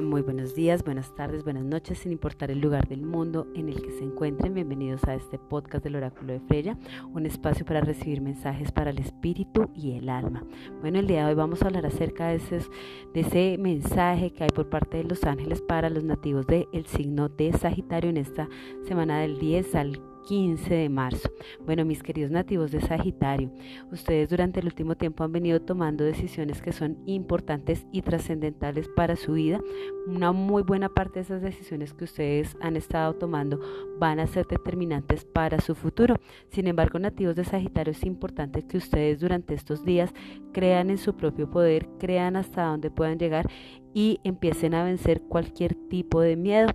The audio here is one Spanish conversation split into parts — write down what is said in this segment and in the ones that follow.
Muy buenos días, buenas tardes, buenas noches, sin importar el lugar del mundo en el que se encuentren. Bienvenidos a este podcast del Oráculo de Freya, un espacio para recibir mensajes para el espíritu y el alma. Bueno, el día de hoy vamos a hablar acerca de ese, de ese mensaje que hay por parte de los ángeles para los nativos del signo de Sagitario en esta semana del 10 al 15 de marzo. Bueno, mis queridos nativos de Sagitario, ustedes durante el último tiempo han venido tomando decisiones que son importantes y trascendentales para su vida. Una muy buena parte de esas decisiones que ustedes han estado tomando van a ser determinantes para su futuro. Sin embargo, nativos de Sagitario, es importante que ustedes durante estos días crean en su propio poder, crean hasta dónde puedan llegar y empiecen a vencer cualquier tipo de miedo.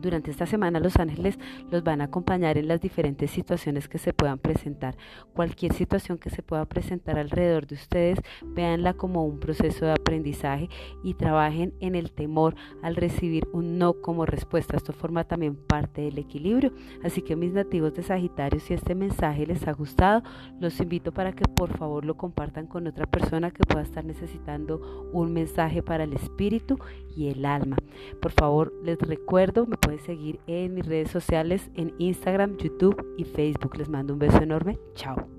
Durante esta semana los ángeles los van a acompañar en las diferentes situaciones que se puedan presentar. Cualquier situación que se pueda presentar alrededor de ustedes, véanla como un proceso de aprendizaje y trabajen en el temor al recibir un no como respuesta. Esto forma también parte del equilibrio. Así que mis nativos de Sagitario, si este mensaje les ha gustado, los invito para que por favor lo compartan con otra persona que pueda estar necesitando un mensaje para el espíritu y el alma. Por favor, les recuerdo, me pueden seguir en mis redes sociales, en Instagram, YouTube y Facebook. Les mando un beso enorme. Chao.